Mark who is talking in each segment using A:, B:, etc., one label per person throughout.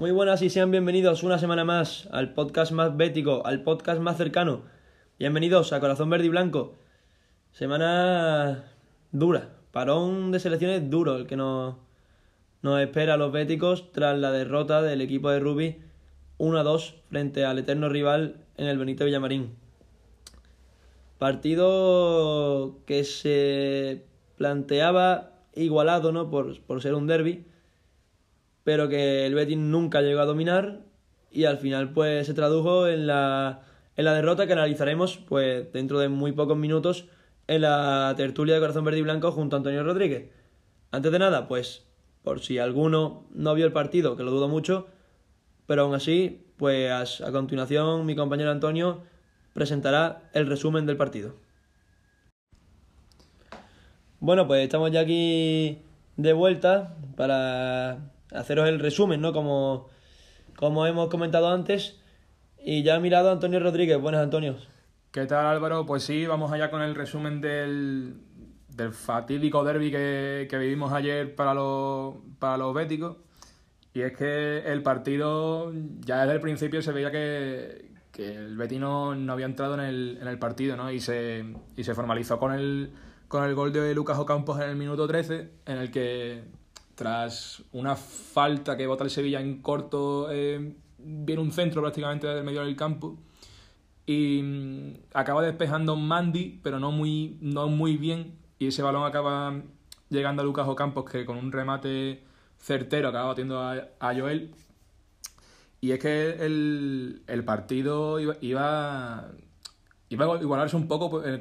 A: Muy buenas y sean bienvenidos una semana más al podcast más bético, al podcast más cercano. Bienvenidos a Corazón Verde y Blanco. Semana dura, parón de selecciones duro el que nos, nos espera a los béticos tras la derrota del equipo de rugby 1-2 frente al eterno rival en el Benito Villamarín. Partido que se planteaba igualado, ¿no? Por, por ser un derby pero que el Betis nunca llegó a dominar y al final pues se tradujo en la, en la derrota que analizaremos pues dentro de muy pocos minutos en la tertulia de Corazón Verde y Blanco junto a Antonio Rodríguez. Antes de nada, pues por si alguno no vio el partido, que lo dudo mucho, pero aún así, pues a continuación mi compañero Antonio presentará el resumen del partido. Bueno, pues estamos ya aquí de vuelta para haceros el resumen, ¿no? Como, como hemos comentado antes. Y ya ha mirado Antonio Rodríguez. Buenas, Antonio.
B: ¿Qué tal, Álvaro? Pues sí, vamos allá con el resumen del, del fatídico derby que, que, vivimos ayer para los, para los béticos. Y es que el partido, ya desde el principio se veía que, que el Betino no había entrado en el, en el partido, ¿no? Y se, y se formalizó con el, con el gol de Lucas Ocampos en el minuto 13, en el que tras una falta que bota el Sevilla en corto, eh, viene un centro prácticamente del medio del campo y mm, acaba despejando Mandy, pero no muy, no muy bien, y ese balón acaba llegando a Lucas Ocampos, que con un remate certero acaba batiendo a, a Joel. Y es que el, el partido iba, iba, iba, a igualarse un poco pues,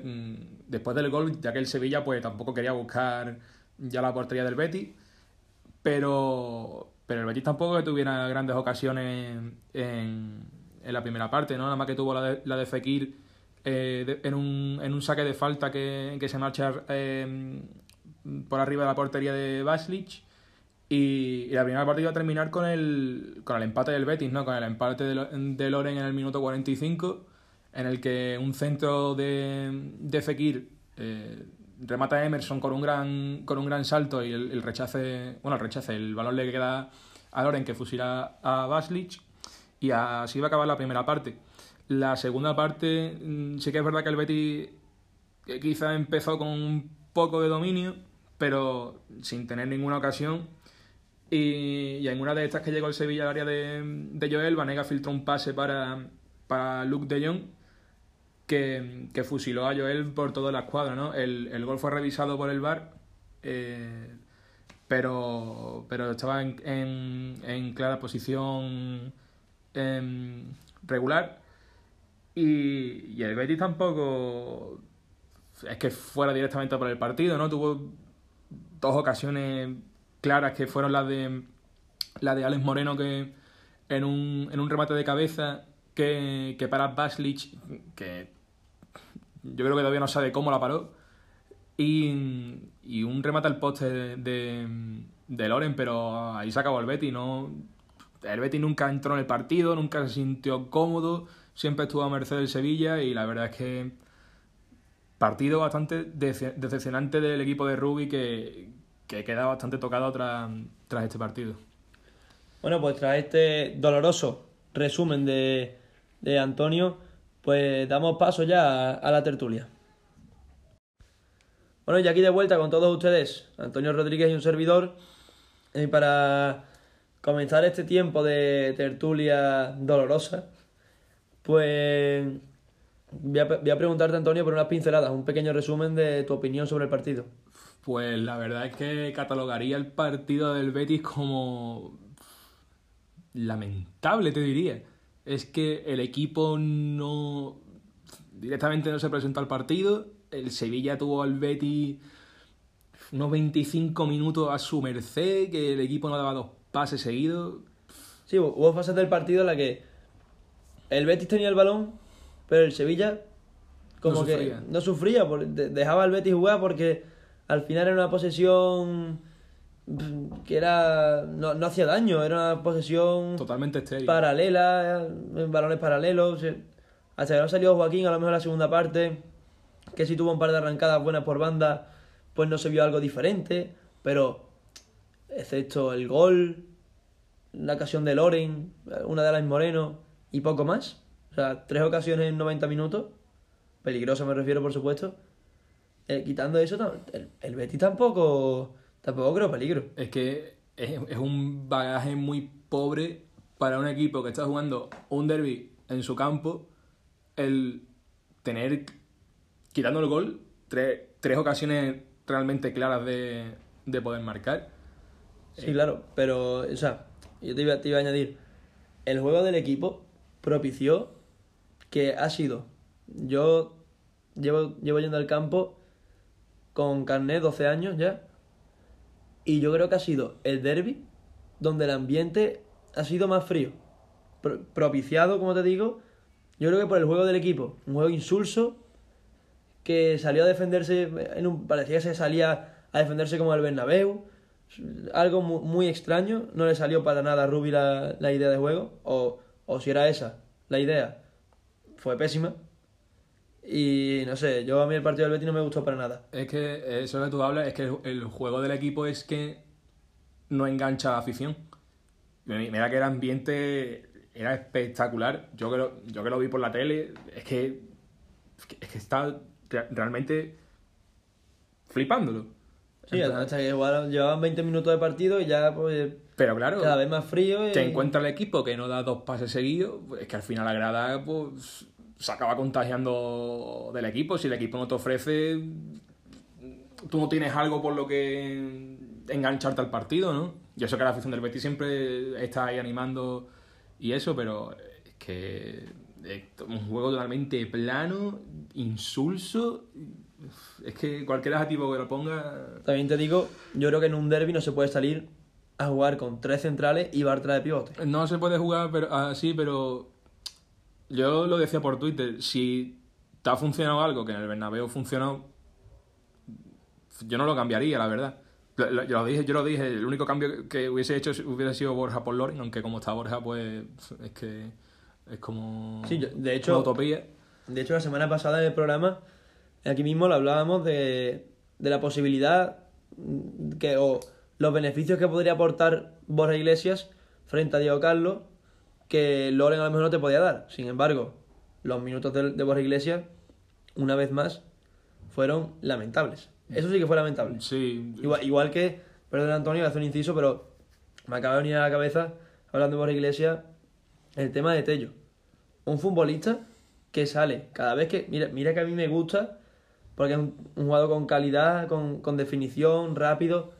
B: después del gol, ya que el Sevilla pues tampoco quería buscar ya la portería del Betis pero, pero el Betis tampoco que tuviera grandes ocasiones en, en la primera parte, ¿no? Nada más que tuvo la de, la de Fekir eh, en, un, en un saque de falta que, que se marcha eh, por arriba de la portería de Baslich. Y, y, la primera parte iba a terminar con el, con el empate del Betis, ¿no? Con el empate de, de Loren en el minuto 45, en el que un centro de, de Fekir eh, remata Emerson con un gran, con un gran salto y el, rechace, bueno, el rechace, el balón le queda a Loren que fusila a Baslich y así va a acabar la primera parte. La segunda parte mm, sí que es verdad que el Betis quizá empezó con un poco de dominio, pero sin tener ninguna ocasión. Y, y en una de estas que llegó el Sevilla al área de, de Joel, Vanega filtró un pase para, para Luke de Jong que, que, fusiló a Joel por toda la escuadra, ¿no? El, el gol fue revisado por el VAR, eh, pero, pero estaba en, en, en clara posición eh, regular y, y, el Betis tampoco es que fuera directamente por el partido, ¿no? Tuvo dos ocasiones claras que fueron las de la de Alex Moreno que en un, en un remate de cabeza que, que para Baslich, que yo creo que todavía no sabe cómo la paró. Y, y un remate al poste de, de, Loren, pero ahí se acabó el Betty. ¿no? El Betty nunca entró en el partido, nunca se sintió cómodo, siempre estuvo a merced del Sevilla y la verdad es que partido bastante decepcionante del equipo de Rubi que, que queda bastante tocado tras, tras este partido.
A: Bueno, pues tras este doloroso resumen de, de Antonio, pues damos paso ya a, la tertulia. Bueno, y aquí de vuelta con todos ustedes, Antonio Rodríguez y un servidor, y para comenzar este tiempo de tertulia dolorosa, pues voy a, voy a, preguntarte, Antonio, por unas pinceladas, un pequeño resumen de tu opinión sobre el partido.
B: Pues la verdad es que catalogaría el partido del Betis como lamentable, te diría es que el equipo no directamente no se presentó al partido. El Sevilla tuvo al Betty unos 25 minutos a su merced, que el equipo no daba dos pases seguidos.
A: Sí, hubo fases del partido en la que el Betis tenía el balón, pero el Sevilla como no que no sufría, dejaba al Betis jugar porque al final era una posesión que era no, no hacía daño, era una posesión
B: totalmente estéril.
A: paralela, en balones paralelos. Hasta que no salió Joaquín, a lo mejor la segunda parte, que si tuvo un par de arrancadas buenas por banda, pues no se vio algo diferente, pero excepto el gol, la ocasión de Loren, una de Alain Moreno y poco más. O sea, tres ocasiones en 90 minutos. Peligrosa me refiero, por supuesto. Eh, quitando eso, el, el Betis tampoco, tampoco creo peligro.
B: Es que es, es un bagaje muy pobre para un equipo que está jugando un derby en su campo, el tener, quitando el gol, tres, tres ocasiones realmente claras de, de poder marcar.
A: Sí, claro, pero, o sea, yo te iba, te iba a añadir, el juego del equipo propició que ha sido, yo llevo, llevo yendo al campo con carnet 12 años ya, y yo creo que ha sido el derby donde el ambiente ha sido más frío, Pro- propiciado, como te digo, yo creo que por el juego del equipo, un juego insulso, que salió a defenderse, en un, parecía que se salía a defenderse como el Bernabéu, algo mu- muy, extraño, no le salió para nada a Rubi la, la idea de juego, o, o si era esa la idea, fue pésima. Y no sé, yo a mí el partido del Betis no me gustó para nada.
B: Es que eso que tú hablas es que el, el juego del equipo es que no engancha a la afición. Mira que el ambiente era espectacular. Yo que lo, yo que lo vi por la tele, es que, es que está re- realmente flipándolo.
A: Sí, hasta que igual llevaban 20 minutos de partido y ya pues
B: Pero claro,
A: cada vez más frío. Y...
B: te encuentra el equipo que no da dos pases seguidos, pues es que al final la grada pues, se acaba contagiando del equipo. Si el equipo no te ofrece, tú no tienes algo por lo que engancharte al partido, ¿no? Yo sé que la afición del Betis siempre está ahí animando y eso, pero es que es un juego totalmente plano, insulso. Es que cualquier adjetivo que lo ponga
A: También te digo, yo creo que en un derby no se puede salir a jugar con tres centrales y Bartra de pivote.
B: No se puede jugar pero, así, pero yo lo decía por Twitter, si te ha funcionado algo que en el Bernabéu funcionó, yo no lo cambiaría, la verdad. Lo, lo- yo lo dije, yo lo dije, el único cambio que hubiese hecho hubiera sido Borja por Loren, aunque como está Borja, pues es que es como
A: Sí, yo- de
B: una
A: hecho,
B: utopía.
A: De hecho, la semana pasada en el programa, aquí mismo lo hablábamos de, de la posibilidad que, o los beneficios que podría aportar Borja Iglesias frente a Diego Carlos, que Loren a lo mejor no te podía dar. Sin embargo, los minutos de, de Borja Iglesias, una vez más, fueron lamentables. Eso sí que fue lamentable.
B: Sí,
A: Igual, igual que, perdón Antonio, hacer un inciso, pero me acaba de venir a la cabeza, hablando de Borja Iglesias, el tema de Tello. Un futbolista que sale cada vez que. Mira, mira que a mí me gusta, porque es un, un jugador con calidad, con, con definición, rápido.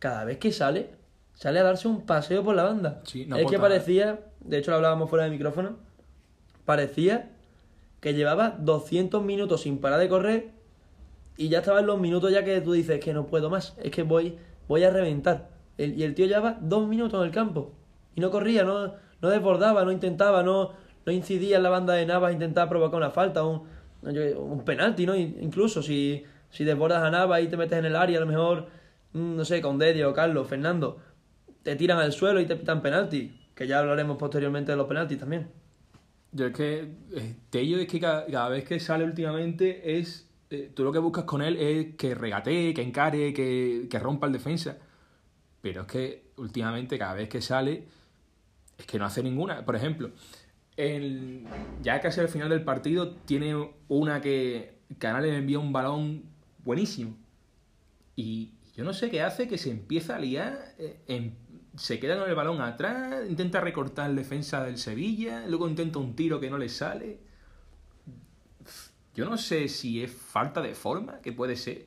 A: Cada vez que sale, sale a darse un paseo por la banda.
B: Sí, no
A: es que
B: nada.
A: parecía, de hecho lo hablábamos fuera de micrófono, parecía que llevaba 200 minutos sin parar de correr y ya estaba en los minutos ya que tú dices que no puedo más, es que voy, voy a reventar. El- y el tío llevaba dos minutos en el campo y no corría, no, no desbordaba, no intentaba, no, no incidía en la banda de Navas, intentaba provocar una falta, un, un penalti, ¿no? In- Incluso si, si desbordas a Navas y te metes en el área, a lo mejor, mm, no sé, con Dedio, Carlos, Fernando, te tiran al suelo y te pitan penalti, que ya hablaremos posteriormente de los penaltis también.
B: Yo es que eh, Tello es que cada, vez que sale últimamente es eh, tú lo que buscas con él es que regatee, que encare, que, que rompa el defensa. Pero es que últimamente cada vez que sale es que no hace ninguna. Por ejemplo, el, ya casi al final del partido tiene una que Canales le envía un balón buenísimo. Y yo no sé qué hace, que se empieza a liar, eh, en- se queda con el balón atrás, intenta recortar el defensa del Sevilla, luego intenta un tiro que no le sale. Yo no sé si es falta de forma, que puede ser,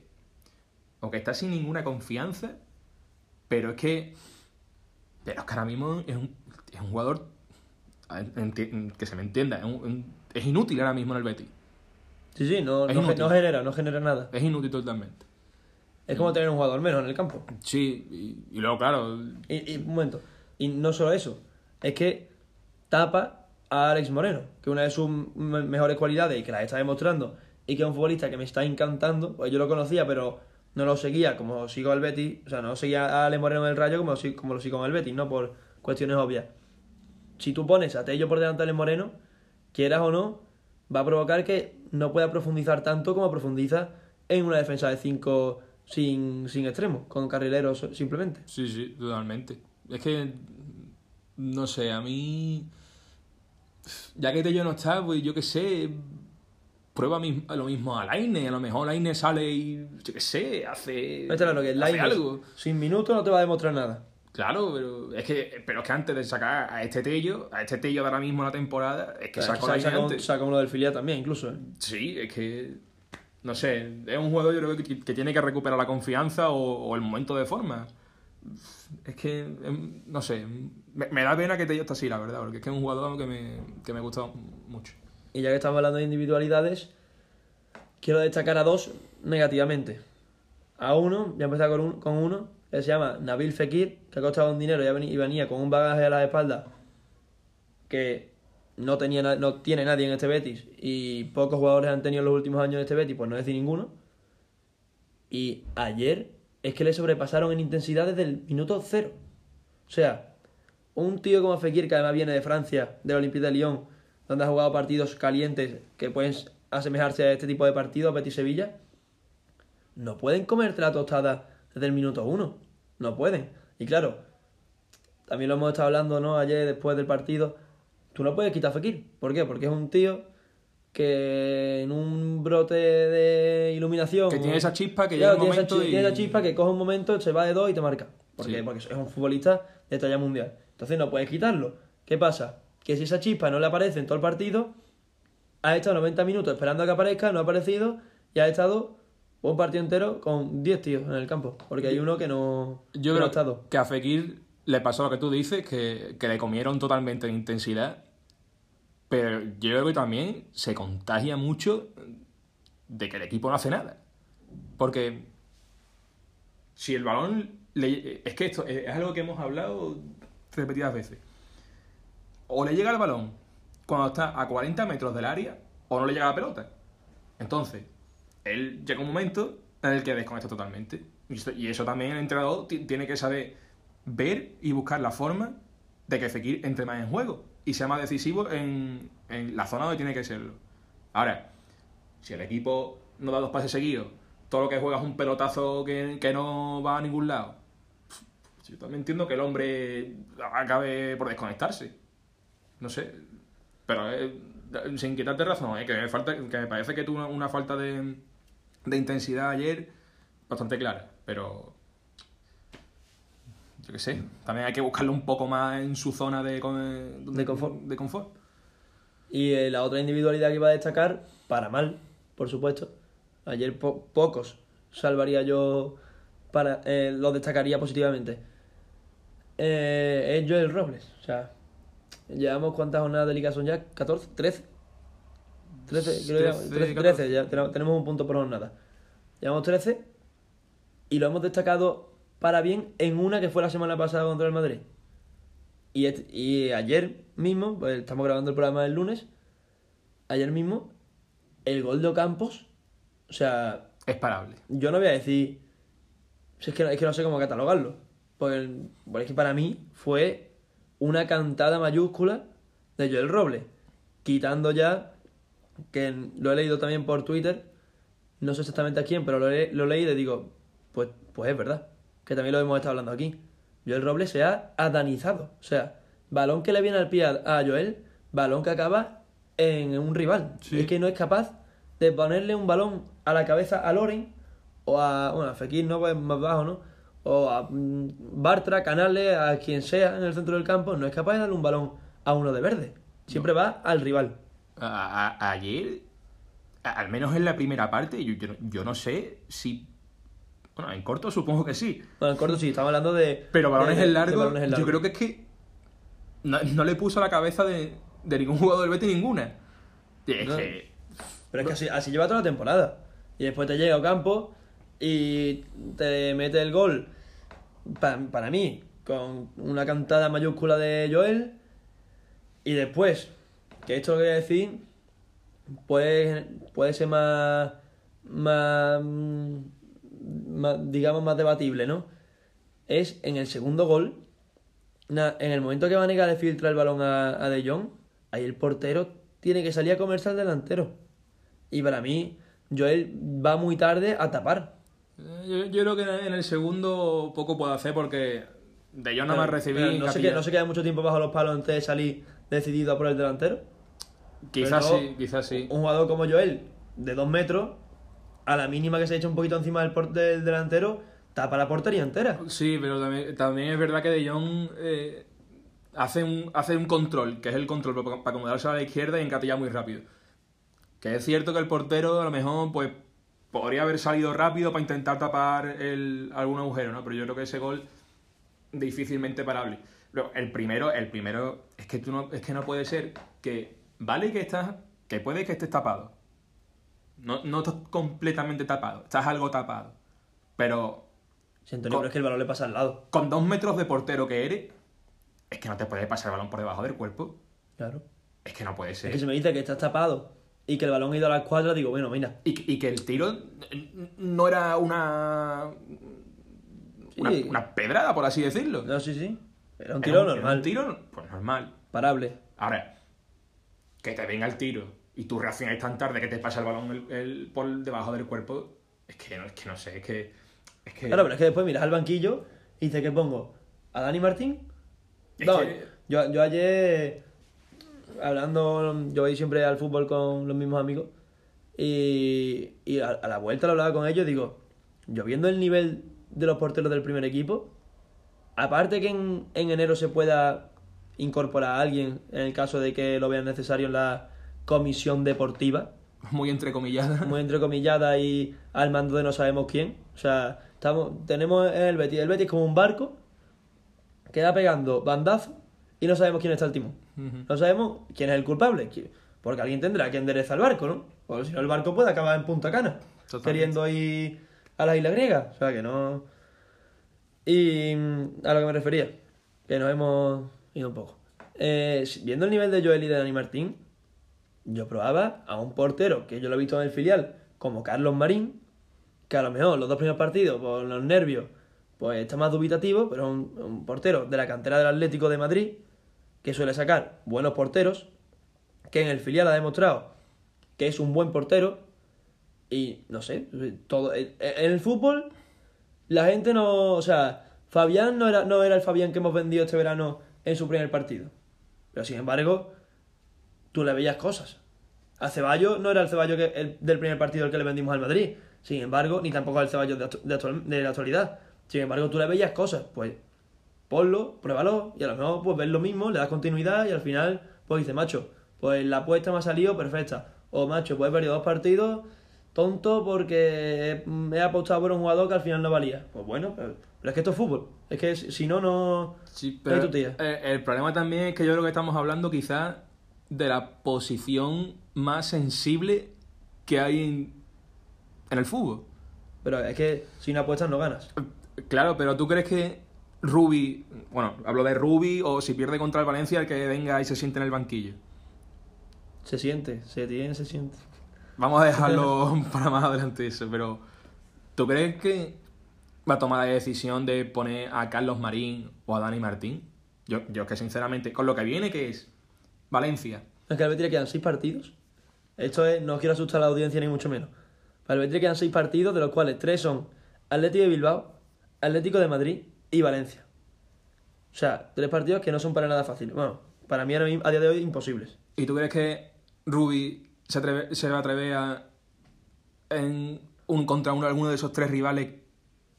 B: o que está sin ninguna confianza, pero es que, pero es que ahora mismo es un, es un jugador, que se me entienda, es, un- es inútil ahora mismo en el Betis.
A: Sí, sí, no, no, no genera, no genera nada.
B: Es inútil totalmente.
A: Es como tener un jugador menos en el campo.
B: Sí, y, y luego, claro,
A: Y, y, un momento. Y no solo eso, es que tapa a Alex Moreno, que una de sus me- mejores cualidades y que la está demostrando, y que es un futbolista que me está encantando, pues yo lo conocía, pero no lo seguía como sigo al Betis, o sea, no seguía a Alex Moreno en el Rayo como, como lo sigo en el Betis, no por cuestiones obvias. Si tú pones a Tello por delante de Alex Moreno, quieras o no, va a provocar que no pueda profundizar tanto como profundiza en una defensa de 5 sin, sin extremos, con carrileros simplemente.
B: sí, sí, totalmente. Es que no sé, a mí. Ya que Tello no está, pues yo qué sé. Prueba lo mismo a Laine. A lo mejor Laine sale y. Yo qué sé, hace.
A: Claro que
B: hace algo.
A: sin minutos no te va a demostrar nada.
B: Claro, pero es que, pero es que antes de sacar a este Tello, a este Tello de ahora mismo la temporada, es que sacó
A: sa-
B: Lainez
A: saca,
B: antes.
A: saca uno del filial también, incluso. ¿eh?
B: Sí, es que. No sé, es un jugador yo creo que, que tiene que recuperar la confianza o, el momento de forma. Es que, em, no sé, me, da pena que Tello esté así, la verdad, porque es que es un jugador que me, que me gusta mucho.
A: Y ya que estamos hablando de individualidades, quiero destacar a dos negativamente. A uno, voy a empezar con, un- con uno, que se llama Nabil Fekir, que ha costado un dinero y venía con un bagaje a la espalda que no, tenía, no tiene nadie en este Betis y pocos jugadores han tenido en los últimos años en este Betis, pues no decir ninguno. Y ayer es que le sobrepasaron en intensidad desde el minuto cero. O sea, un tío como Fekir, que además viene de Francia, del Olympique de Lyon, donde ha jugado partidos calientes que pueden asemejarse a este tipo de partidos, Betis Sevilla, no pueden comerte la tostada desde el minuto uno. No pueden. Y claro, también lo hemos estado hablando ¿no? ayer después del partido. Tú no puedes quitar a Fekir. ¿Por qué? Porque es un tío que en un brote de iluminación.
B: Que tiene esa chispa que
A: Claro,
B: llega un
A: tiene esa
B: momento
A: chi-
B: y-
A: tiene esa chispa que coge un momento, se va de dos y te marca. ¿Por
B: Sí.
A: qué? Porque es un futbolista de talla mundial. Entonces no puedes quitarlo. ¿Qué pasa? Que si esa chispa no le aparece en todo el partido, ha estado 90 minutos esperando a que aparezca, no ha aparecido y ha estado un partido entero con 10 tíos en el campo. Porque hay uno que no,
B: Yo
A: que no ha estado.
B: que a Fekir le pasó lo que tú dices, que, que le comieron totalmente en intensidad, pero yo creo que también se contagia mucho de que el equipo no hace nada. Porque si el balón... le- es que esto es algo que hemos hablado repetidas veces. O le llega el balón cuando está a 40 metros del área, o no le llega la pelota. Entonces, él llega un momento en el que desconecta totalmente. Y eso también el entrenador ti- tiene que saber ver y buscar la forma de que Fekir entre más en juego y sea más decisivo en, en la zona donde tiene que serlo. Ahora, si el equipo no da dos pases seguidos, todo lo que juega es un pelotazo que, no va a ningún lado, yo también entiendo que el hombre acabe por desconectarse. No sé. Pero eh, sin quitarte razón, eh, que, me falta, que me parece que tuvo una, una falta de, de intensidad ayer bastante clara. Pero. Yo qué sé. También hay que buscarlo un poco más en su zona de,
A: De confort.
B: De confort.
A: Y eh, la otra individualidad que iba a destacar, para mal, por supuesto. Ayer po- pocos salvaría yo, para eh, los destacaría positivamente. Eh, es Joel Robles. O sea, llevamos cuántas jornadas de liga son ya? ¿14? ¿13? 13, creo que
B: 13,
A: 13, 13, ya tenemos un punto por jornada. Llevamos 13 y lo hemos destacado para bien en una que fue la semana pasada contra el Madrid. Y, et- y ayer mismo, pues estamos grabando el programa el lunes, ayer mismo, el gol de Ocampos, o sea,
B: Es parable.
A: yo no voy a decir, es, que, es que no sé cómo catalogarlo, porque, porque es que para mí fue una cantada mayúscula de Joel Robles, quitando ya, que lo he leído también por Twitter, no sé exactamente a quién, pero lo, he, lo leí y le digo, pues, pues es verdad, que también lo hemos estado hablando aquí. Joel Robles se ha adanizado, o sea, balón que le viene al pie a, Joel, balón que acaba en un rival.
B: Sí.
A: Es que no es capaz de ponerle un balón a la cabeza a Loren o a, bueno, a Fekir no, pues más bajo, ¿no? O a mm, Bartra, Canales, a quien sea en el centro del campo, no es capaz de darle un balón a uno de verde. Siempre va al rival.
B: A- a- ayer, a- al menos en la primera parte, yo, yo no sé si. Bueno, en corto supongo que sí.
A: Bueno, en corto sí, estamos hablando de...
B: Pero balones en largo, yo creo que es que no, no le puso a la cabeza de, de ningún jugador del Betis ninguna. Y es
A: No.
B: que
A: Pero es que así, así lleva toda la temporada. Y después te llega a campo y te mete el gol, pa- para mí, con una cantada mayúscula de Joel. Y después, que esto lo quería decir, puede, puede ser más, más, más, digamos, más debatible, ¿no? Es en el segundo gol, en el momento que Vanega le filtra el balón a, a De Jong, ahí el portero tiene que salir a comerse al delantero. Y para mí, Joel va muy tarde a tapar.
B: yo, yo creo que en el segundo poco puede hacer porque De Jong nada más recibí.
A: Pero no, se queda, no se queda mucho tiempo bajo los palos antes de salir decidido a por el delantero.
B: Quizás sí, quizás sí.
A: Un jugador como Joel, de dos metros, a la mínima que se echa un poquito encima del, del delantero, tapa la portería entera.
B: Sí, pero también, también es verdad que De Jong eh, hace, un, hace un control, que es el control para, acomodarse a la izquierda y encatillar muy rápido. Que es cierto que el portero a lo mejor pues podría haber salido rápido para intentar tapar algún agujero, ¿no? Pero yo creo que ese gol difícilmente parable. Luego, el primero, el primero, es que tú no, es que no puede ser que vale que estás, que puede que estés tapado. No, no estás completamente tapado, estás algo tapado. Pero
A: Si Antonio, pero es que el balón le pasa al lado.
B: con dos metros de portero que eres, es que no te puede pasar el balón por debajo del cuerpo.
A: Claro.
B: Es que no puede
A: Es
B: ser.
A: que si me dice que estás tapado y que el balón ha ido a la escuadra, digo, bueno, mira.
B: Y, que- y que el tiro no era una, una.
A: Sí.
B: una pedrada, por así decirlo.
A: No, sí, sí. Era un
B: Era
A: tiro
B: era
A: normal.
B: un tiro, pues normal.
A: Parable.
B: Ahora, que te venga el tiro y tú reacciones tan tarde que te pasa el balón el- el- por debajo del cuerpo, es que no, es que no sé, es que. Es que.
A: Claro, pero es que después miras al banquillo y dices que pongo a Dani Martín. No,
B: que-
A: yo, yo ayer, hablando, yo voy siempre al fútbol con los mismos amigos y, y a, a la vuelta lo hablaba con ellos, digo, yo viendo el nivel de los porteros del primer equipo, aparte que en, en enero se pueda incorporar a alguien en el caso de que lo vean necesario en la comisión deportiva,
B: Muy entrecomillada.
A: muy entrecomillada y al mando de no sabemos quién. O sea, estamos, tenemos el Betis. El Betis es como un barco que va pegando bandazos y no sabemos quién está al timón. No sabemos quién es el culpable. Porque alguien tendrá que enderezar el barco, ¿no? Porque si no, el barco puede acabar en Punta Cana.
B: Totalmente.
A: Queriendo ir a la isla griega. O sea, que no. Y mm, a lo que me refería, que nos hemos ido un poco. Eh, viendo el nivel de Joel y de Dani Martín, yo probaba a un portero que yo lo he visto en el filial, como Carlos Marín, que a lo mejor los dos primeros partidos, por los nervios, pues está más dubitativo, pero es un, un portero de la cantera del Atlético de Madrid, que suele sacar buenos porteros, que en el filial ha demostrado que es un buen portero, y no sé, todo en el fútbol la gente no, o sea, Fabián no era, no era el Fabián que hemos vendido este verano en su primer partido. Pero sin embargo, tú le veías cosas. A Ceballos no era el Ceballos que, el, del primer partido el que le vendimos al Madrid. Sin embargo, ni tampoco el Ceballos de, actu- de, actual- de la actualidad. Sin embargo, tú le veías cosas. Pues ponlo, pruébalo y a lo mejor pues ves lo mismo, le das continuidad y al final pues dices, macho, pues la apuesta me ha salido perfecta. O macho, pues he perdido dos partidos tonto porque he apostado por un jugador que al final no valía. Pues bueno, pero, pero es que esto es fútbol. Es que si no, no...
B: Sí, pero eh, el problema también es que yo creo que estamos hablando quizás de la posición más sensible que hay en, en el fútbol.
A: Pero es que si no apuestas no ganas.
B: Claro, pero ¿tú crees que Rubi, bueno, hablo de Rubi o si pierde contra el Valencia, el que venga y se siente en el banquillo?
A: Se siente, se tiene, se siente.
B: Vamos a dejarlo para más adelante eso, pero ¿tú crees que va a tomar la decisión de poner a Carlos Marín o a Dani Martín? Yo, yo que sinceramente, con lo que viene que es Valencia,
A: Es que al Betis le quedan seis partidos. Esto es, no quiero asustar a la audiencia ni mucho menos. Para el Betis le quedan seis partidos, de los cuales tres son Atlético de Bilbao, Atlético de Madrid y Valencia. O sea, tres partidos que no son para nada fáciles. Bueno, para mí a día de hoy imposibles.
B: ¿y tú crees que Rubi se, atreve- se va a atrever a, en un contra uno alguno de esos tres rivales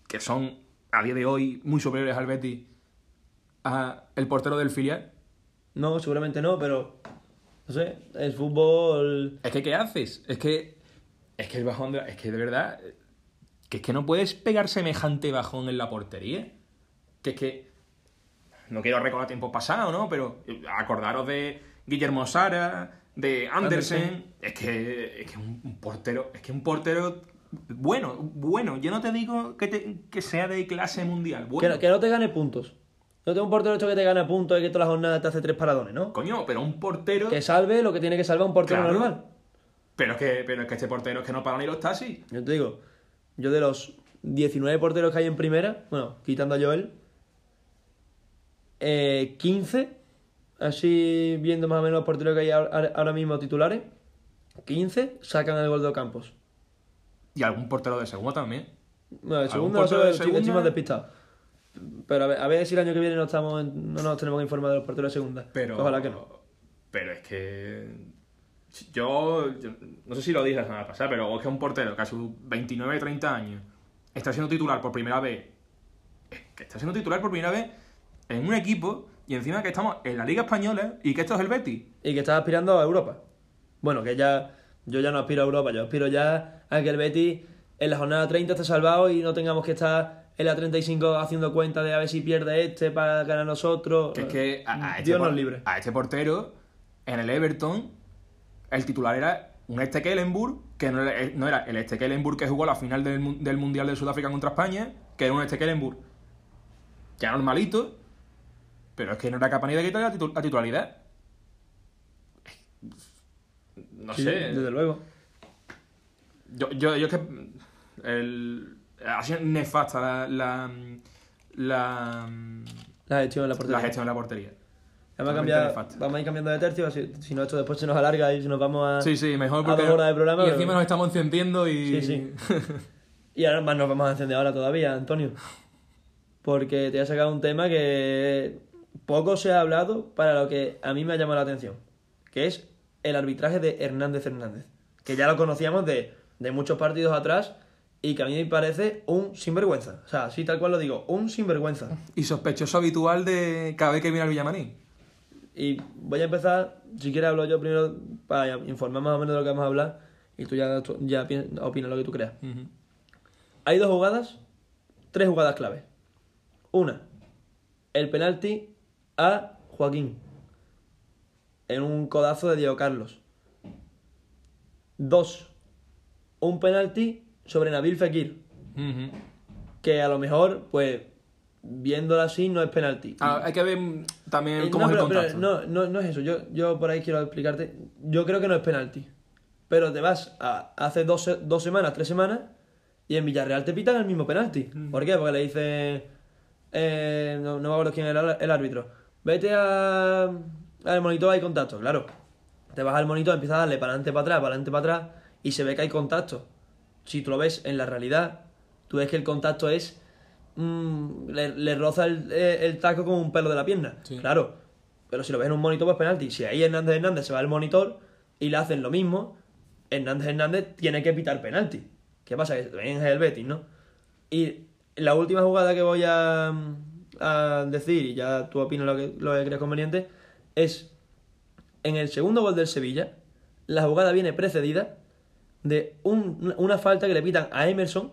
B: que son a día de hoy muy superiores al Betis a el portero del filial?
A: No, seguramente no, pero no sé, el fútbol
B: Es que, ¿qué haces? Es que. Es que el bajón. de- es que de verdad. Que es que no puedes pegar semejante bajón en la portería. Que es que. No quiero recordar tiempo pasado, ¿no? Pero acordaros de Guillermo Sara, de Andersen.
A: Andersen.
B: Es que. Es que un, portero. Es que un portero. Bueno, bueno. Yo no te digo que, te- que sea de clase mundial. Bueno.
A: que no te gane puntos. No tengo un portero esto que te gana puntos y que toda la jornada te hace tres paradones, ¿no?
B: Coño, pero un portero.
A: Que salve lo que tiene que salvar un portero
B: Claro.
A: normal.
B: Pero es que, pero es que este portero es que no para ni los taxis.
A: Yo te digo, yo de los 19 porteros que hay en primera, bueno, quitando a Joel, eh, 15, así viendo más o menos los porteros que hay ahora mismo titulares, 15 sacan el gol de Campos.
B: Y algún portero de segunda también.
A: Bueno, el
B: ¿Algún
A: segundo,
B: portero de segunda?
A: Pero a ver, a ver si el año que viene no, estamos en- no nos tenemos que informar de los porteros de segunda.
B: Pero,
A: Ojalá que no.
B: Pero es que. Yo, yo no sé si lo dije la semana pasada, pero es que un portero que a sus 29, 30 años está siendo titular por primera vez. Que está siendo titular por primera vez en un equipo y encima que estamos en la Liga Española y que esto es el Betis.
A: Y que estás aspirando a Europa. Bueno, que ya. Yo ya no aspiro a Europa, yo aspiro ya a que el Betis en la jornada 30 esté salvado y no tengamos que estar en la 35 haciendo cuenta de a ver si pierde este para ganar nosotros.
B: Que es que a, a este
A: Dios
B: por-
A: nos libre.
B: a este portero, en el Everton, el titular era un Stekelenburg, que no era, no era el Stekelenburg que jugó la final del, del Mundial de Sudáfrica contra España, que era un Stekelenburg ya normalito, pero es que no era capaz ni de quitar la, titu- la titularidad. No
A: Sí,
B: sé.
A: Desde luego.
B: Yo, yo, yo es que. El, ha sido nefasta la. la, la,
A: La gestión en la portería.
B: la gestión de la portería.
A: Vamos a, cambiar, vamos a ir cambiando de tercio, si, si no esto después se nos alarga y si nos vamos a...
B: Sí, sí, mejor
A: a
B: porque.
A: dos horas de programa,
B: y
A: pero-
B: encima nos estamos encendiendo y.
A: Sí, sí. Y ahora más nos vamos a encender ahora todavía, Antonio. Porque te he sacado un tema que poco se ha hablado para lo que a mí me ha llamado la atención. Que es el arbitraje de Hernández Hernández. Que ya lo conocíamos de, de muchos partidos atrás y que a mí me parece un sinvergüenza. O sea, así tal cual lo digo, un sinvergüenza.
B: Y sospechoso habitual de cada vez que viene al Villamarín.
A: Y voy a empezar, si quieres hablo yo primero para informar más o menos de lo que vamos a hablar y tú ya, ya pi- opinas lo que tú creas. Hay dos jugadas, tres jugadas clave. Una, el penalti a Joaquín en un codazo de Diego Carlos. Dos, un penalti sobre Nabil Fekir, que a lo mejor, pues, viéndolo así, no es penalti.
B: Ah, hay que ver también
A: Eh,
B: cómo
A: no,
B: es el
A: pero- no, no, no es eso. Yo, yo por ahí quiero explicarte. Yo creo que no es penalti. Pero te vas a hace dos, dos semanas, tres semanas, y en Villarreal te pitan el mismo penalti.
B: Mm.
A: ¿Por qué? Porque le dice. eh, no, no me acuerdo quién era el árbitro. Vete a, al monitor, hay contacto. Claro. Te vas al monitor, empiezas a darle para adelante, para atrás, para adelante, para atrás, y se ve que hay contacto. Si tú lo ves en la realidad, tú ves que el contacto es. mm, le, le roza el, eh, el taco con un pelo de la pierna.
B: Sí.
A: Claro. Pero si lo ves en un monitor, pues penalti. Si ahí Hernández Hernández se va al monitor y le hacen lo mismo, Hernández Hernández tiene que pitar penalti. ¿Qué pasa? Que también es el Betis, ¿no? Y la última jugada que voy a, a decir, y ya tú opinas lo que, lo que creas conveniente, es en el segundo gol del Sevilla, la jugada viene precedida de un- una falta que le pitan a Emerson.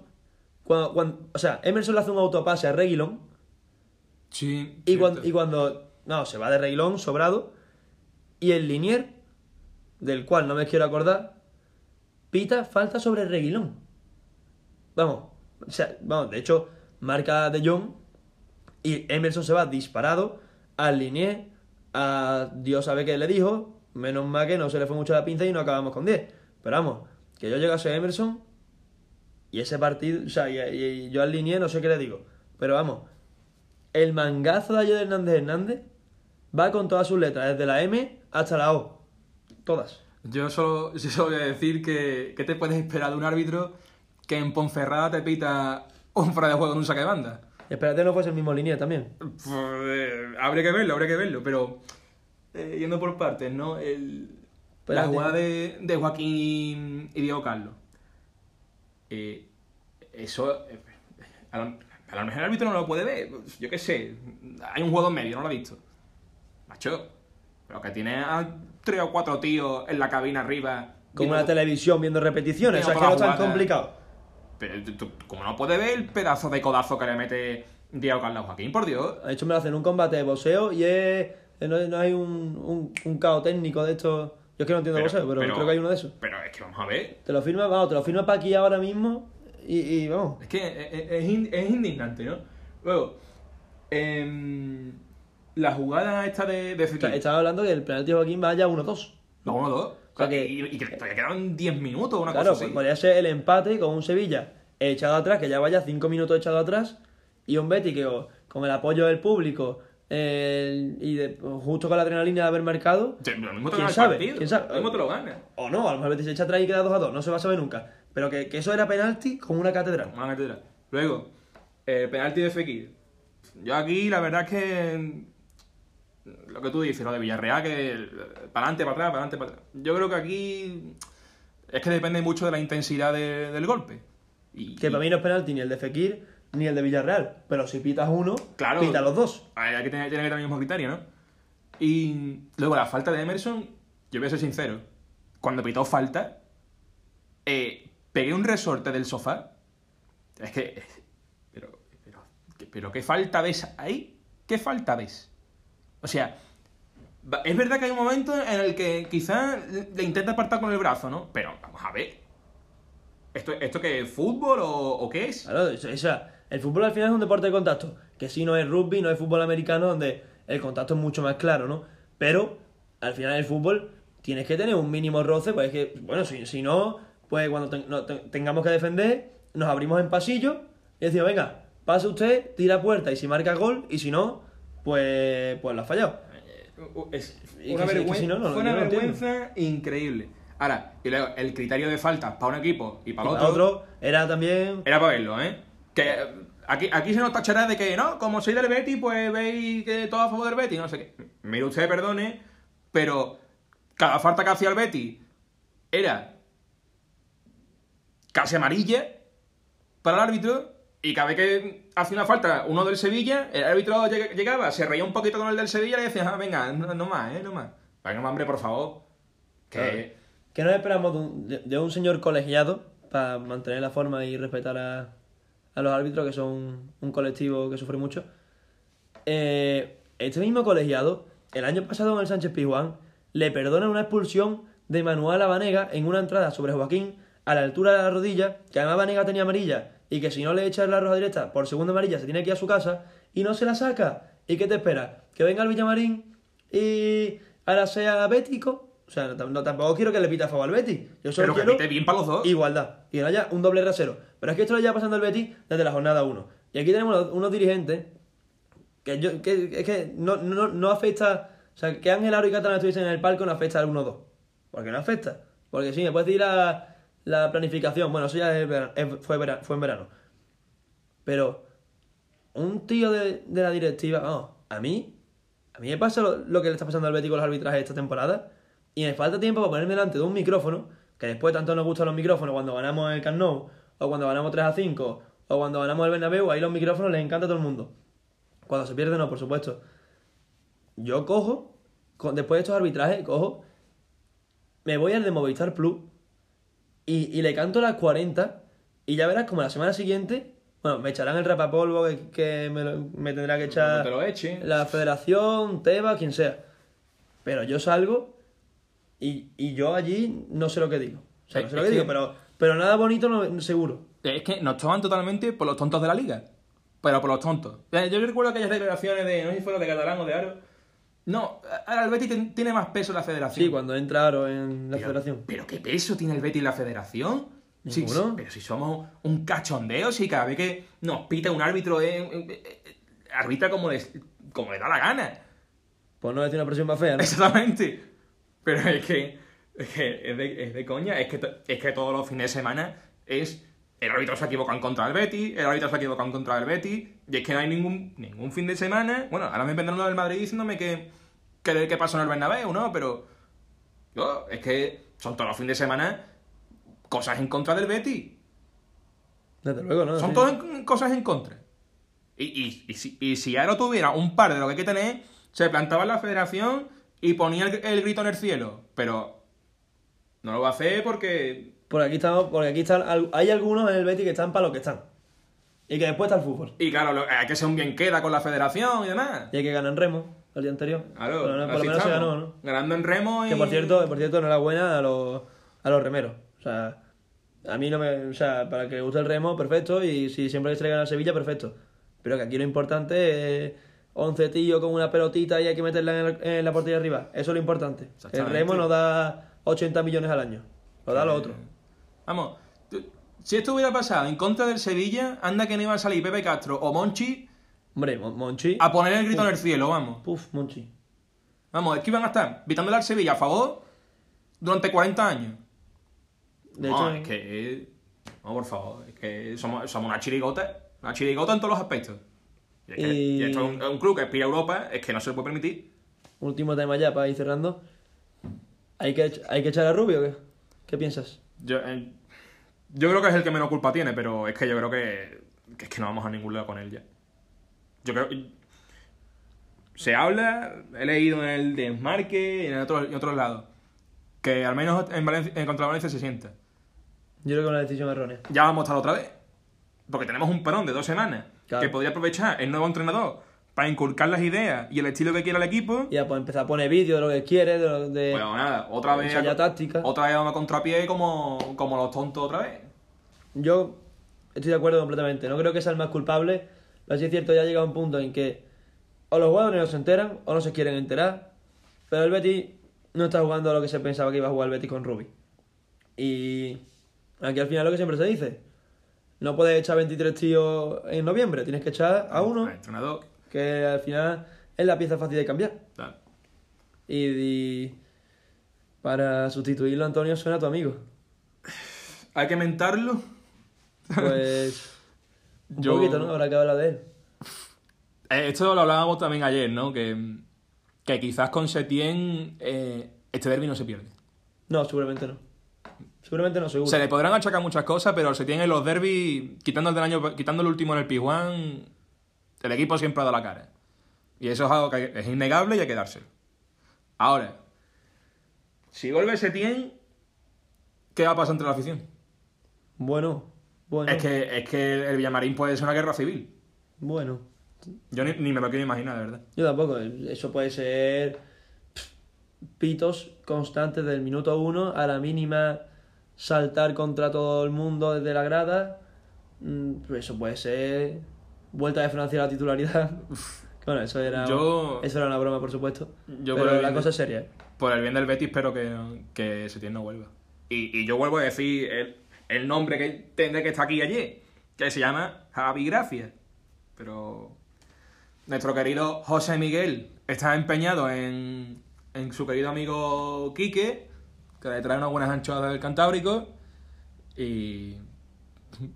A: Cuando, cuando- o sea, Emerson le hace un autopase a Reguilón
B: Sí.
A: y, cuando, y cuando. No, se va de reglón, sobrado. Y el Linier, del cual no me quiero acordar, pita falta sobre Reguilón. Vamos, o sea, vamos, de hecho, marca de Jong y Emerson se va disparado al Linier. A Dios sabe qué le dijo. Menos mal que no se le fue mucho la pinza y no acabamos con 10. Pero vamos, que yo llegase a Emerson y ese partido, o sea, y, y yo al Linier no sé qué le digo. Pero vamos, el mangazo de ayer de Hernández Hernández va con todas sus letras, desde la M hasta la O. Todas.
B: Yo solo, yo solo voy a decir que, ¿qué te puedes esperar de un árbitro que en Ponferrada te pita un fuera de juego en un saque de banda?
A: Espérate, no fuese el mismo línea también.
B: Pues, eh, habría que verlo, habría que verlo, pero eh, yendo por partes, ¿no? El, la jugada de, de Joaquín y Diego Carlos. Eh, eso, eh, a, lo, a lo mejor el árbitro no lo puede ver, yo qué sé, hay un juego en medio, no lo ha visto. Macho, pero que tiene a tres o cuatro tíos en la cabina arriba. Viendo-
A: una televisión viendo repeticiones. O
B: Viendo
A: sea, es que no es tan complicado.
B: Pero tú- como no puede ver el pedazo de codazo que le mete Diego Carlos a Joaquín, por Dios.
A: De hecho, me lo hacen un combate de boxeo y es. No, no hay un, un, un caos técnico de esto. Yo es que no entiendo boxeo, pero, creo que hay uno de esos.
B: Pero es que vamos a ver.
A: Te lo firma, vamos, te lo firma para aquí ahora mismo y, y vamos.
B: Es que es, es- es in- es indignante, ¿no? Luego, em, la jugada esta de, de
A: O sea, estaba hablando que el penalti de Joaquín vaya 1-2.
B: la 1-2,
A: O sea que-
B: y, y que todavía quedaban 10 minutos, una
A: Claro,
B: cosa
A: pues
B: así.
A: podría ser el empate con un Sevilla echado atrás, que ya vaya 5 minutos echado atrás, y un Betty que o- con el apoyo del público y de- justo con la adrenalina de haber marcado,
B: Sí, lo mismo te
A: ¿Quién sabe?
B: partido,
A: ¿Quién sabe?
B: Lo mismo te lo gana.
A: o no, a lo mejor se echa atrás y queda 2 a 2, no se va a saber nunca. Pero que, que eso era penalti como una catedral.
B: Una catedral. Luego, el penalti de Fekir. yo aquí la verdad es que lo que tú dices, lo de Villarreal, que para adelante, para atrás, para adelante, para atrás. Yo creo que aquí es que depende mucho de la intensidad de- del golpe. Y,
A: Que para mí no es penalti ni el de Fekir ni el de Villarreal. Pero si pitas uno,
B: Claro.
A: pita los dos.
B: Hay que tener, tiene que tener el mismo criterio, ¿no? Y luego la falta de Emerson, yo voy a ser sincero. Cuando pitó falta, eh, pegué un resorte del sofá. Es que. Pero, pero, pero, ¿qué falta ves ahí? ¿Qué falta ves? O sea, es verdad que hay un momento en el que quizás le intenta apartar con el brazo, ¿no? Pero vamos a ver. ¿Esto, esto qué es fútbol o, o qué es?
A: Claro, o sea, el fútbol al final es un deporte de contacto. Que sí no es rugby, no es fútbol americano, donde el contacto es mucho más claro, ¿no? Pero al final el fútbol tienes que tener un mínimo roce, pues es que, bueno, si, si no, pues cuando no, te- tengamos que defender, nos abrimos en pasillo y decimos, venga, pase usted, tira puerta y si marca gol, y si no, pues, pues lo ha fallado.
B: Es una
A: si no, no,
B: fue vergüenza increíble. Ahora, y luego, el criterio de faltas para un equipo y para el otro,
A: otro era también
B: era para verlo, ¿eh? Que eh, aquí, aquí se nos tachará de que, no, como soy del Betty, pues veis que todo a favor del Betty, no sé qué. Mire usted, perdone, pero cada falta que hacía el Betty era casi amarilla para el árbitro y cada vez que hacía una falta uno del Sevilla, el árbitro lleg- llegaba, se reía un poquito con el del Sevilla y le decía, ah, venga, no, no más, ¿eh? No más. Venga, hombre, por favor. Que...
A: que nos esperamos de un, de un señor colegiado para mantener la forma y respetar a, a los árbitros, que son un colectivo que sufre mucho. Eh, este mismo colegiado, el año pasado en el Sánchez Pizjuán, le perdona una expulsión de Manuel Abanega en una entrada sobre Joaquín a la altura de la rodilla, que además Abanega tenía amarilla y que si no le echas la roja directa por segunda amarilla se tiene que ir a su casa y no se la saca. ¿Y qué te espera? ¿Que venga el Villamarín y ahora sea bético? O sea, no, no- tampoco quiero que le pita a favor al Betis. Yo solo
B: Pero que
A: quiero
B: pite bien para los dos.
A: igualdad. Y que no haya un doble rasero. Pero es que esto lo lleva pasando el Betis desde la jornada 1. Y aquí tenemos unos, unos dirigentes que, yo, que es que no, no, no afecta. O sea, que Ángel Aro y Catalán estuviesen en el palco no afecta al 1-2. Porque no afecta. Porque sí, me puedes decir la, la planificación. Bueno, eso ya es fue, vera- fue en verano. Pero un tío de, de la directiva, vamos, a mí, a mí me pasa lo, lo que le está pasando al Betis con los arbitrajes esta temporada y me falta tiempo para ponerme delante de un micrófono, que después tanto nos gustan los micrófonos cuando ganamos el Camp Nou, o cuando ganamos 3 a 5, o cuando ganamos el Bernabéu, ahí los micrófonos les encanta a todo el mundo. Cuando se pierde no, por supuesto. Yo cojo, con- después de estos arbitrajes, cojo, me voy al de Movistar Plus y, y le canto las 40 y ya verás como la semana siguiente, bueno, me echarán el rapapolvo que, que me, lo- me tendrá que echar
B: No te lo eche.
A: la federación, Teba, quien sea. Pero yo salgo y, y yo allí no sé lo que digo. O sea, no sé lo
B: Es
A: que
B: que-
A: digo, pero, pero nada bonito no, seguro.
B: Es que nos toman totalmente por los tontos de la liga. Pero por los tontos. Eh, Yo recuerdo aquellas declaraciones de, no sé si fuera de Catalán o de Aro. No, ahora el Betis tiene más peso en la federación.
A: Sí, cuando entra Aro en la
B: pero,
A: federación.
B: ¿Pero qué peso tiene el Betis en la federación? Sí, sí, pero si somos un cachondeo, si cada vez que nos pita un árbitro, eh, eh, eh, eh, arbitra como, como le da la gana.
A: Pues no decir una presión más fea, ¿no?
B: Exactamente. Pero es que es, que es, de, es de coña. Es que, es que todos los fines de semana es. El árbitro se equivoca en contra del Betty, el árbitro se equivoca en contra del Betty, y es que no hay ningún, ningún fin de semana. Bueno, ahora me vendrán lo del Madrid diciéndome que, que, que pasó en el Bernabéu, ¿no? Pero. Yo, es que son todos los fines de semana cosas en contra del Betty.
A: Desde luego, ¿no?
B: Son
A: Sí.
B: todas en- cosas en contra. Y, y, y si, y si Aro tuviera un par de lo que hay que tener, se plantaba en la federación y ponía el, el grito en el cielo. Pero no lo va a hacer porque.
A: Porque aquí estamos, porque aquí están, hay algunos en el Betis que están para lo que están. Y que después está el fútbol.
B: Y claro, hay que ser un bien queda con la federación y demás.
A: Y hay que ganar en Remo el día anterior.
B: Claro,
A: por lo, menos- por lo
B: así
A: menos se ganó, ¿no?
B: Ganando en remo y.
A: Que por cierto, por cierto, enhorabuena a los, a los remeros. O sea, a mí no me. O sea, para que le guste el remo, perfecto. Y si siempre les traigan a Sevilla, perfecto. Pero que aquí lo importante es 11 tíos con una pelotita y hay que meterla en, el- en la portería arriba. Eso es lo importante. El remo nos da 80 millones al año. Lo da lo otro.
B: Vamos, si esto hubiera pasado en contra del Sevilla, anda que no iba a salir Pepe Castro o Monchi
A: Hombre, Mon- Monchi.
B: a poner el grito en el cielo, vamos.
A: Puf, Monchi.
B: Vamos, es que iban a estar pitándole al Sevilla a favor durante 40 años.
A: De
B: no,
A: hecho,
B: es que. No, por favor, es que somos, somos una chirigota. Una chirigota en todos los aspectos. Y, es que-
A: Y-
B: y esto es un, club que aspira a Europa, es que no se lo puede permitir.
A: Último tema ya para ir cerrando. ¿Hay que, ¿hay que echar a Rubio o qué? ¿Qué piensas?
B: Yo, eh, yo creo que es el que menos culpa tiene, pero es que yo creo que, que es que no vamos a ningún lado con él ya. Yo creo. Se habla, he leído en el Desmarque y en otros, en otros lados, que al menos en, Valencia, en contra Valencia se sienta.
A: Yo creo que es una decisión errónea.
B: Ya vamos a estar otra vez. Porque tenemos un parón de dos semanas
A: Claro.
B: que podría aprovechar el nuevo entrenador para inculcar las ideas y el estilo que quiera el equipo.
A: Y ya pues empezar a poner vídeos de lo que quiere, de, lo- de
B: Bueno, nada, otra vez.
A: táctica.
B: Otra vez a contrapié como, como los tontos otra vez.
A: Yo estoy de acuerdo completamente. No creo que sea el más culpable. Pero sí es cierto, ya ha llegado un punto en que o los jugadores no se enteran o no se quieren enterar. Pero el Betis no está jugando a lo que se pensaba que iba a jugar el Betis con Rubi. Y aquí al final lo que siempre se dice. No puedes echar 23 tíos en noviembre. Tienes que echar a uno
B: El entrenador.
A: que al final es la pieza fácil de cambiar.
B: tal.
A: Y, y para sustituirlo Antonio suena tu amigo.
B: Hay que mentarlo.
A: Pues un
B: Yo-
A: poquito, ¿no? Habrá que hablar de él.
B: Eh, esto lo hablábamos también ayer, ¿no? Que, que quizás con Setién eh, este derbi no se pierde.
A: No, seguramente no. Seguramente no, seguro.
B: Se le podrán achacar muchas cosas, pero Setién en los derbis, quitando el del año, quitando el último en el Pijuán, el equipo siempre ha dado la cara. Y eso es algo que es innegable y hay que dárselo. Ahora, si vuelve Setién, ¿qué va a pasar entre la afición?
A: Bueno, bueno,
B: Es que, es que el Villamarín puede ser una guerra civil.
A: bueno.
B: Yo ni, ni me lo quiero imaginar, de verdad.
A: Yo tampoco. Eso puede ser pitos constantes del minuto uno a la mínima saltar contra todo el mundo desde la grada. Mm, pues Eso puede ser vuelta de Francia a la titularidad. Bueno, eso era,
B: Yo-
A: eso era una broma, por supuesto.
B: Yo por
A: pero
B: el
A: la cosa
B: de-
A: es seria. ¿eh?
B: Por el bien del Betis espero que, que Setién no vuelva. Y, y yo vuelvo a decir el, el nombre que tendré que estar aquí ayer, que se llama Javi Gracia. Pero nuestro querido José Miguel está empeñado en, en su querido amigo Quique, que le trae unas buenas anchoas del Cantábrico. Y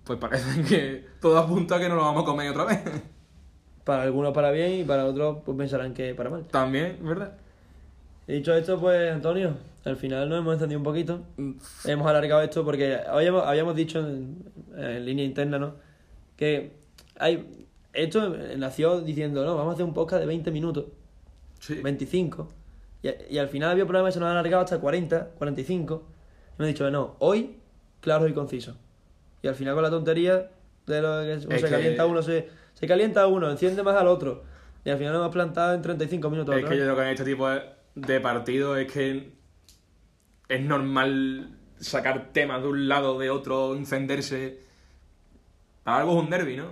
B: pues parece que todo apunta a que no lo vamos a comer otra vez.
A: Para algunos para bien y para otros pues pensarán que para mal.
B: También, ¿verdad?
A: Dicho esto, pues Antonio, al final nos hemos encendido un poquito. Hemos alargado esto porque habíamos, habíamos dicho en, en línea interna, ¿no? Que hay esto nació diciendo, no, vamos a hacer un podcast de 20 minutos,
B: Sí.
A: 25. Y, y al final había problemas que se nos han alargado hasta 40, 45. Y hemos dicho, no, hoy, claro y conciso. Y al final con la tontería de lo que se
B: que-
A: calienta uno, se, se calienta uno, enciende más al otro. Y al final nos hemos plantado en 35 minutos.
B: Es que yo creo que en este tipo de, partidos es que es normal sacar temas de un lado, de otro, encenderse. Para algo es un derby, ¿no?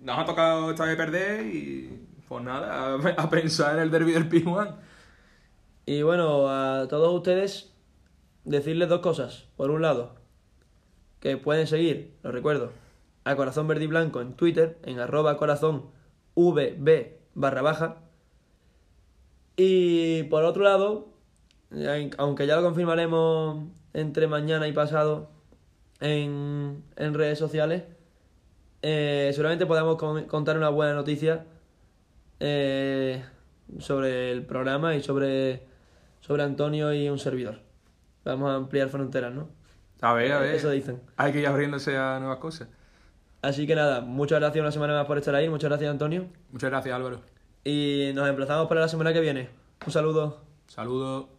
B: Nos ha tocado esta vez perder y pues nada, a, a pensar en el derby del P1.
A: Y bueno, a todos ustedes decirles dos cosas. Por un lado, que pueden seguir, lo recuerdo, a Corazón Verde y Blanco en Twitter, en arroba corazón vb barra baja. Y por otro lado, aunque ya lo confirmaremos entre mañana y pasado en, en redes sociales, eh, seguramente podamos con- contar una buena noticia eh, sobre el programa y sobre, sobre Antonio y un servidor. Vamos a ampliar fronteras, ¿no?
B: A ver, a ver.
A: Eso dicen.
B: Hay que ir abriéndose a nuevas cosas.
A: Así que nada, muchas gracias una semana más por estar ahí, muchas gracias Antonio.
B: Muchas gracias, Álvaro.
A: Y nos emplazamos para la semana que viene. Un saludo.
B: Saludos.